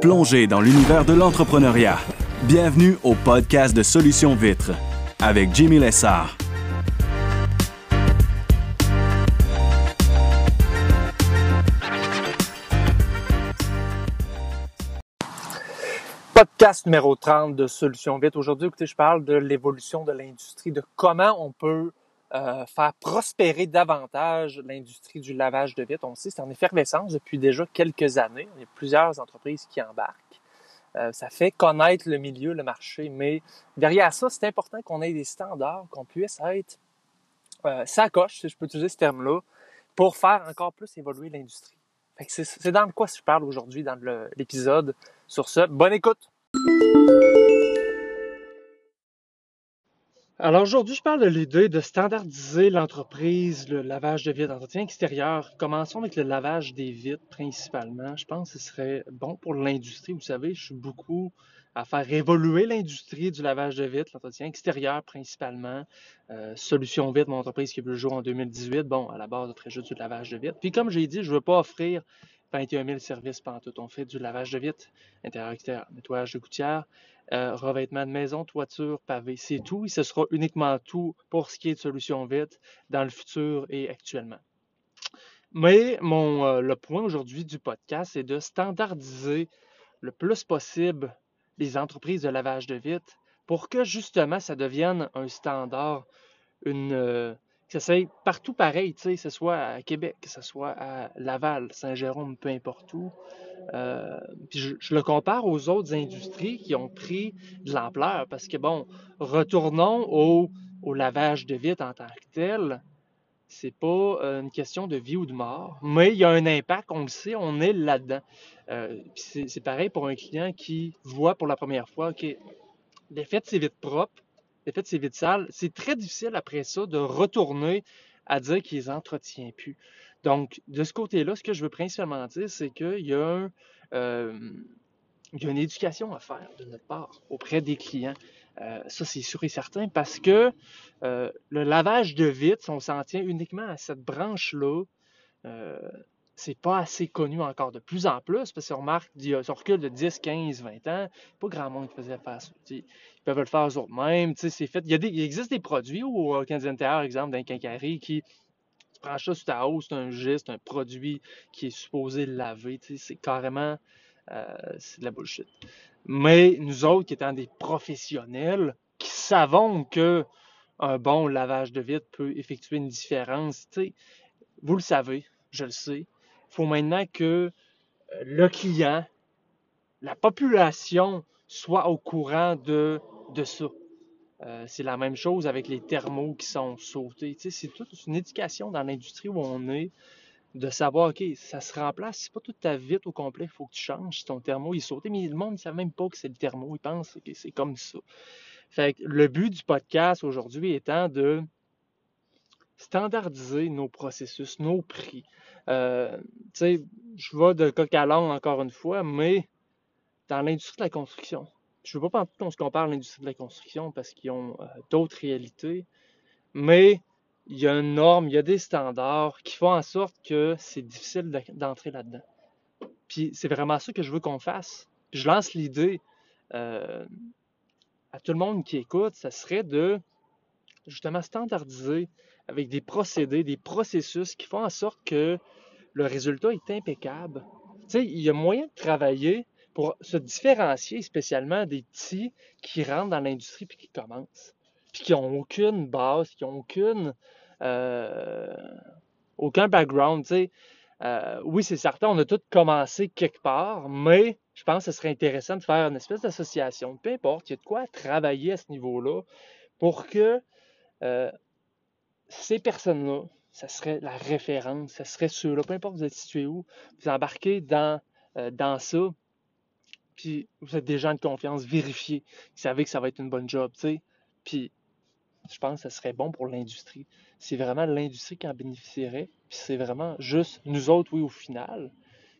Plongez dans l'univers de l'entrepreneuriat. Bienvenue au podcast de Solutions Vitres avec Jimmy Lessard. Podcast numéro 30 de Solutions Vitres. Aujourd'hui, écoutez, je parle de l'évolution de l'industrie, de comment on peut euh, faire prospérer davantage l'industrie du lavage de vitres. On sait c'est en effervescence depuis déjà quelques années. Il y a plusieurs entreprises qui embarquent. Euh, ça fait connaître le milieu, le marché, mais derrière ça, c'est important qu'on ait des standards, qu'on puisse être euh, sacoche, si je peux utiliser ce terme-là, pour faire encore plus évoluer l'industrie. C'est dans quoi je parle aujourd'hui dans l'épisode. Sur ce, bonne écoute! Alors aujourd'hui, je parle de l'idée de standardiser l'entreprise, le lavage de vitres, entretien extérieur. Commençons avec le lavage des vitres principalement. Je pense que ce serait bon pour l'industrie. Vous savez, je suis beaucoup à faire évoluer l'industrie du lavage de vitres, l'entretien extérieur principalement. Euh, Solution Vite, mon entreprise qui a vu le jour en 2018. Bon, à la base, de juste du lavage de vitres. Puis comme j'ai dit, je ne veux pas offrir 21 000 services tout. On fait du lavage de vitres, intérieur-extérieur, nettoyage de gouttières, euh, revêtement de maison, toiture, pavé. C'est tout et ce sera uniquement tout pour ce qui est de solutions vite dans le futur et actuellement. Mais mon, euh, le point aujourd'hui du podcast, c'est de standardiser le plus possible les entreprises de lavage de vitres pour que justement ça devienne un standard, une, euh, que ça soit partout pareil, tu sais, que ce soit à Québec, que ce soit à Laval, Saint-Jérôme, peu importe où. Euh, puis je, le compare aux autres industries qui ont pris de l'ampleur parce que, bon, retournons au, lavage de vitres en tant que tel. C'est pas euh, une question de vie ou de mort, mais il y a un impact, on le sait, on est là-dedans. Euh, c'est pareil pour un client qui voit pour la première fois, OK, l'effet de ces vitres propres, l'effet de ces vitres sales, c'est très difficile après ça de retourner à dire qu'il les entretient plus. Donc, de ce côté-là, ce que je veux principalement dire, c'est qu'il y, a euh, y a une éducation à faire de notre part auprès des clients. Euh, ça, c'est sûr et certain parce que euh, le lavage de vitres, on s'en tient uniquement à cette branche-là, c'est pas assez connu encore de plus en plus, parce qu'on remarque, il y a, recul de 10, 15, 20 ans, pas grand monde qui faisait faire ça. Ils peuvent le faire eux-mêmes, c'est fait. Il, y a il, existe des produits au Canadien par exemple, d'un quincaillerie qui tu prends ça sur ta hausse, c'est un geste, un produit qui est supposé laver, c'est carrément euh, c'est de la bullshit. Mais nous autres qui étant des professionnels, qui savons que un bon lavage de vitre peut effectuer une différence, vous le savez, je le sais, faut maintenant que euh, le client, la population soit au courant de, de ça. Euh, c'est la même chose avec les thermos qui sont sautés. c'est toute une éducation dans l'industrie où on est de savoir, OK, ça se remplace. C'est pas toute ta vitre au complet, il faut que tu changes si ton thermo est sauté. Mais le monde ne sait même pas que c'est le thermo. Il pense que c'est comme ça. Fait le but du podcast aujourd'hui étant de standardiser nos processus, nos prix. Euh, je vais de coq à l'âne encore une fois, mais dans l'industrie de la construction, je ne veux pas qu'on se compare à l'industrie de la construction parce qu'ils ont euh, d'autres réalités, mais il y a une norme, il y a des standards qui font en sorte que c'est difficile d'entrer là-dedans. Puis c'est vraiment ça que je veux qu'on fasse. je lance l'idée euh, à tout le monde qui écoute, ça serait de justement standardiser avec des procédés, des processus qui font en sorte que le résultat est impeccable. Tu sais, il y a moyen de travailler pour se différencier spécialement des petits qui rentrent dans l'industrie puis qui commencent, puis qui n'ont aucune base, qui n'ont euh, aucun background. Euh, oui, c'est certain, on a tous commencé quelque part, mais je pense que ce serait intéressant de faire une espèce d'association. Peu importe, il y a de quoi travailler à ce niveau-là pour que euh, ces personnes-là, ça serait la référence, ça serait ceux-là, peu importe vous êtes situé où, vous embarquez dans, euh, dans ça, puis vous êtes des gens de confiance, vérifiez, vous savez que ça va être une bonne job, tu sais, puis je pense que ça serait bon pour l'industrie. C'est vraiment l'industrie qui en bénéficierait, puis c'est vraiment juste nous autres, oui, au final,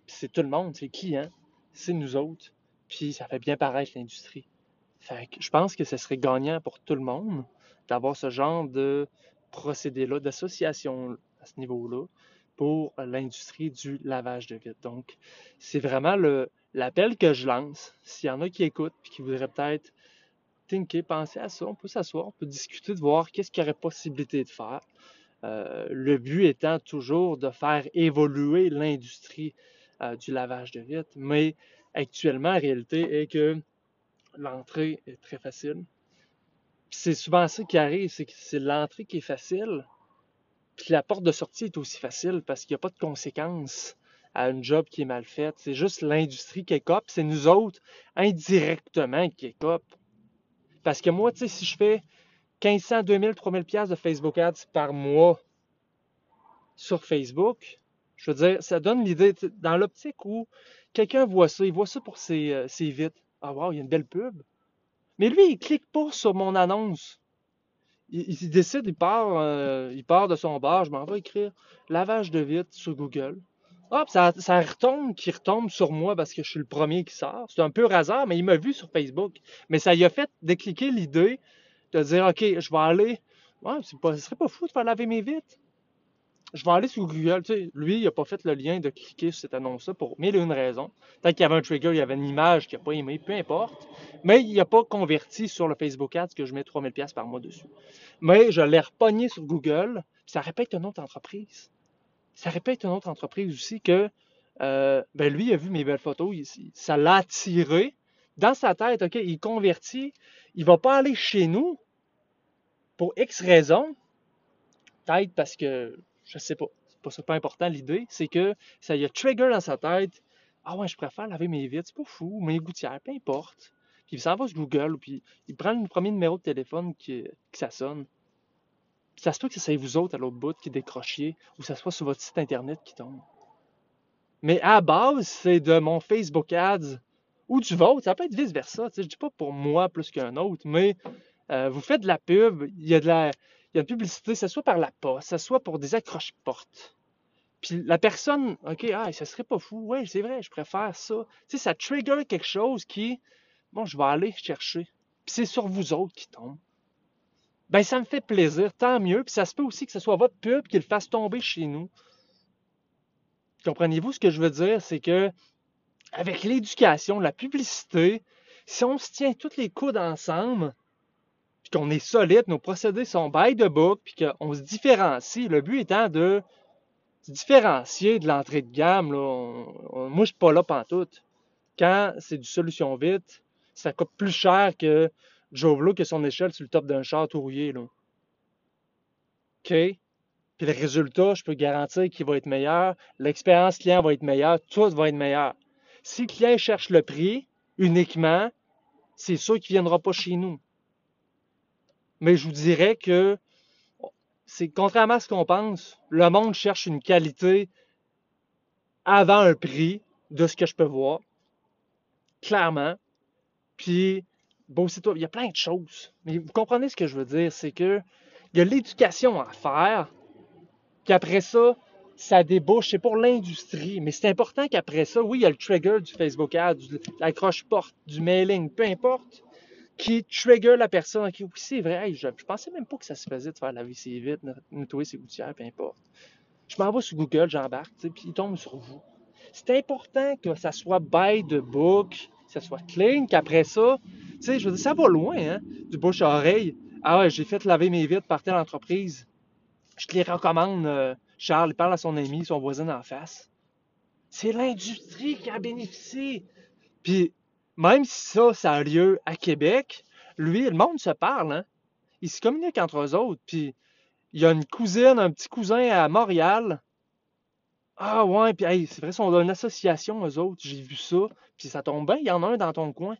puis c'est tout le monde, c'est qui, hein? C'est nous autres, puis ça fait bien paraître l'industrie. Fait que je pense que ce serait gagnant pour tout le monde d'avoir ce genre de procédé-là, d'association à ce niveau-là pour l'industrie du lavage de vitres. Donc, c'est vraiment l'appel que je lance, s'il y en a qui écoutent et qui voudraient peut-être thinker, penser à ça, on peut s'asseoir, on peut discuter de voir qu'est-ce qu'il y aurait possibilité de faire. Euh, le but étant toujours de faire évoluer l'industrie euh, du lavage de vitres, mais actuellement, la réalité est que l'entrée est très facile. C'est souvent ça qui arrive, c'est que c'est l'entrée qui est facile, puis la porte de sortie est aussi facile parce qu'il n'y a pas de conséquences à un job qui est mal fait. C'est juste l'industrie qui cop, c'est nous autres indirectement qui cop. Parce que moi, tu sais, si je fais 1500, 2000, 3000 pièces de Facebook Ads par mois sur Facebook, je veux dire, ça donne l'idée, dans l'optique où quelqu'un voit ça, il voit ça pour ses, euh, ses vitres. Ah wow, il y a une belle pub. Mais lui, il clique pas sur mon annonce. Il, décide, il part, euh, il part de son bar, je m'en vais écrire lavage de vitres sur Google. Hop, ça, ça retombe, qui retombe sur moi parce que je suis le premier qui sort. C'est un peu hasard, mais il m'a vu sur Facebook. Mais ça lui a fait décliquer l'idée de dire, OK, je vais aller, ouais, ce serait pas fou de faire laver mes vitres? Je vais aller sur Google. Lui, il n'a pas fait le lien de cliquer sur cette annonce-là pour mille et une raisons. Peut-être qu'il y avait un trigger, il y avait une image qu'il n'a pas aimé, peu importe. Mais il n'a pas converti sur le Facebook Ads que je mets 3000$ par mois dessus. Mais je l'ai repogné sur Google, ça répète une autre entreprise ça répète une autre entreprise aussi que euh, ben lui il a vu mes belles photos, ça l'a attiré. Dans sa tête, OK, il convertit, il va pas aller chez nous pour X raisons. Peut-être parce que, je sais pas, c'est pas super important l'idée, c'est que ça y a trigger dans sa tête. Ah ouais, je préfère laver mes vitres, c'est pas fou, mes gouttières, peu importe. Puis il s'en va sur Google, puis il prend le premier numéro de téléphone qui, qui ça sonne ça se peut que c'est vous autres à l'autre bout qui décrochiez ou que ça soit sur votre site internet qui tombe. Mais à base, c'est de mon Facebook Ads ou du vôtre. Ça peut être vice-versa. Je dis pas pour moi plus qu'un autre, mais euh, vous faites de la pub, il y a de la, il y a de publicité, ça soit par la poste, ça soit pour des accroches-portes. Puis la personne, OK, ah, ça serait pas fou. Oui, c'est vrai, je préfère ça. Tu sais, ça trigger quelque chose qui, bon, je vais aller chercher. Puis c'est sur vous autres qui tombe ben ça me fait plaisir, tant mieux. Puis ça se peut aussi que ce soit votre pub qui le fasse tomber chez nous. Comprenez-vous ce que je veux dire? C'est que avec l'éducation, la publicité, si on se tient toutes les coudes ensemble, puis qu'on est solide, nos procédés sont by the book, puis qu'on se différencie, le but étant de se différencier de l'entrée de gamme. Là. moi, je suis pas là pantoute. Quand c'est du solution vite, ça coûte plus cher que qui a son échelle sur le top d'un char tout rouillé. Là. OK? Puis le résultat, je peux garantir qu'il va être meilleur. L'expérience client va être meilleure. Tout va être meilleur. Si le client cherche le prix uniquement, c'est sûr qu'il ne viendra pas chez nous. Mais je vous dirais que c'est contrairement à ce qu'on pense, le monde cherche une qualité avant un prix de ce que je peux voir. Clairement. Puis bon, c'est toi. Il y a plein de choses. Mais vous comprenez ce que je veux dire, c'est que il y a l'éducation à faire, qu'après ça, ça débouche, c'est pour l'industrie, mais c'est important qu'après ça, oui, il y a le trigger du Facebook Ad, de l'accroche-porte, du mailing, peu importe, qui trigger la personne. Qui, oui, c'est vrai, je, je, pensais même pas que ça se faisait de faire laver ses vite, nettoyer ses gouttières, peu importe. Je m'en vais sur Google, j'embarque, puis il tombe sur vous. C'est important que ça soit by the book, que ça soit clean, qu'après ça, tu sais, je veux dire, ça va loin, hein, du bouche à oreille. Ah ouais, j'ai fait laver mes vitres par telle entreprise. Je te les recommande, euh, Charles, il parle à son ami, son voisin en face. C'est l'industrie qui a bénéficié. Puis, même si ça, ça a lieu à Québec, lui, le monde se parle, hein. Ils se communiquent entre eux autres. Puis, il y a une cousine, un petit cousin à Montréal. Ah ouais, puis c'est vrai, ils sont une association, eux autres. J'ai vu ça. Puis ça tombe bien, il y en a un dans ton coin.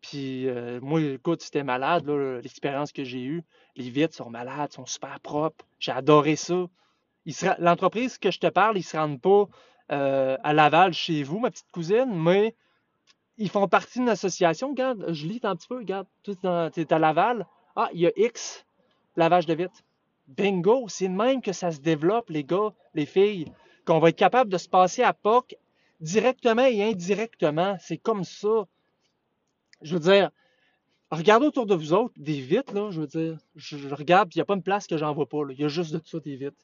Puis euh, moi, écoute, c'était malade, l'expérience que j'ai eue. Les vitres sont malades, sont super propres. J'ai adoré ça. L'entreprise que je te parle, ils ne se rendent pas euh, à Laval chez vous, ma petite cousine, mais ils font partie d'une association. Regarde, je lis un petit peu, regarde, tu es à Laval. Ah, il y a X lavage de vitres. Bingo, c'est même que ça se développe, les gars, les filles, qu'on va être capable de se passer à POC directement et indirectement. C'est comme ça je veux dire, regardez autour de vous autres, des vitres, là, je veux dire, je, regarde, il n'y a pas une place que j'en vois pas, il y a juste de ça des vitres.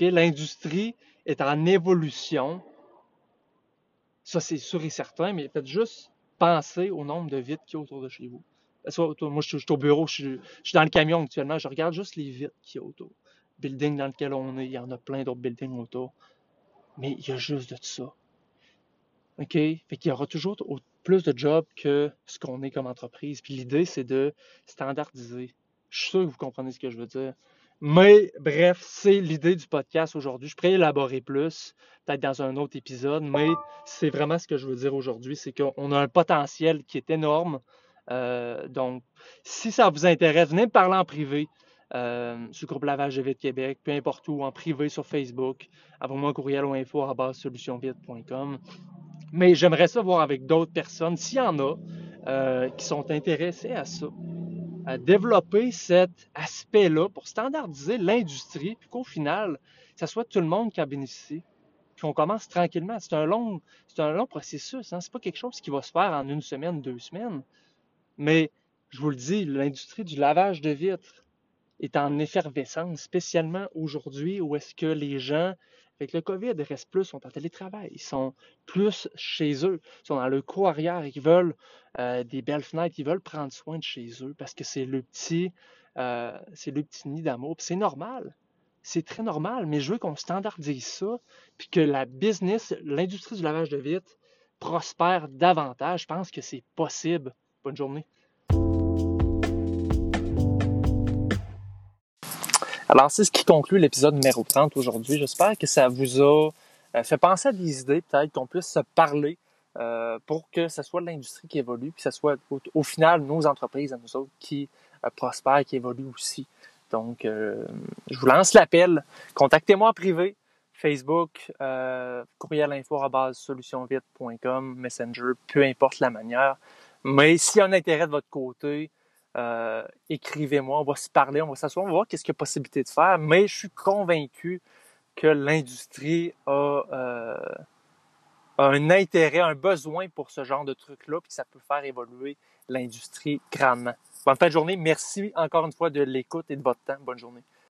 L'industrie est en évolution. Ça, c'est sûr et certain, mais faites juste penser au nombre de vitres qu'il y a autour de chez vous. Moi, je suis au bureau, je suis, dans le camion actuellement, je regarde juste les vitres qu'il y a autour. Building dans lequel on est, il y en a plein d'autres buildings autour. Mais il y a juste de ça. OK? Fait qu'il y aura toujours plus de jobs que ce qu'on est comme entreprise. Puis l'idée, c'est de standardiser. Je suis sûr que vous comprenez ce que je veux dire. Mais bref, c'est l'idée du podcast aujourd'hui. Je pourrais élaborer plus, peut-être dans un autre épisode, mais c'est vraiment ce que je veux dire aujourd'hui, c'est qu'on a un potentiel qui est énorme. Euh, donc, si ça vous intéresse, venez me parler en privé euh, sur le groupe Lavage de Vite Québec, peu importe où, en privé sur Facebook. Envoyez-moi un courriel ou info à solutionvite.com. Mais j'aimerais ça voir avec d'autres personnes, s'il y en a, euh, qui sont intéressés à ça développer cet aspect-là pour standardiser l'industrie, puis qu'au final, ça soit tout le monde qui en bénéficie. Puis on commence tranquillement. C'est un long, c'est un long processus. Hein? C'est pas quelque chose qui va se faire en une semaine, deux semaines. Mais je vous le dis, l'industrie du lavage de vitres est en effervescence, spécialement aujourd'hui où est-ce que les gens avec le COVID, ils restent plus, sont en télétravail, ils sont plus chez eux, ils sont dans le cours arrière, ils veulent euh, des belles fenêtres, ils veulent prendre soin de chez eux parce que c'est le petit, euh, c'est le petit nid d'amour. c'est normal, c'est très normal, mais je veux qu'on standardise ça, puis que la business, l'industrie du lavage de vitres prospère davantage. Je pense que c'est possible. Bonne journée. Alors, c'est ce qui conclut l'épisode numéro 30 aujourd'hui. J'espère que ça vous a euh, fait penser à des idées, peut-être qu'on puisse se parler euh, pour que ce soit l'industrie qui évolue, puis que ce soit au, final nos entreprises à nous autres qui euh, prospèrent, qui évoluent aussi. Donc, je vous lance l'appel. Contactez-moi privé. Facebook, courriel info solutionvite.com, Messenger, peu importe la manière. Mais s'il y a un intérêt de votre côté, euh, écrivez-moi, on va se parler, on va s'asseoir, on va voir qu'est-ce qu'il y a possibilité de faire, mais je suis convaincu que l'industrie a, euh, un intérêt, un besoin pour ce genre de truc-là, puis ça peut faire évoluer l'industrie grandement. Bonne fin de journée. Merci encore une fois de l'écoute et de votre temps. Bonne journée.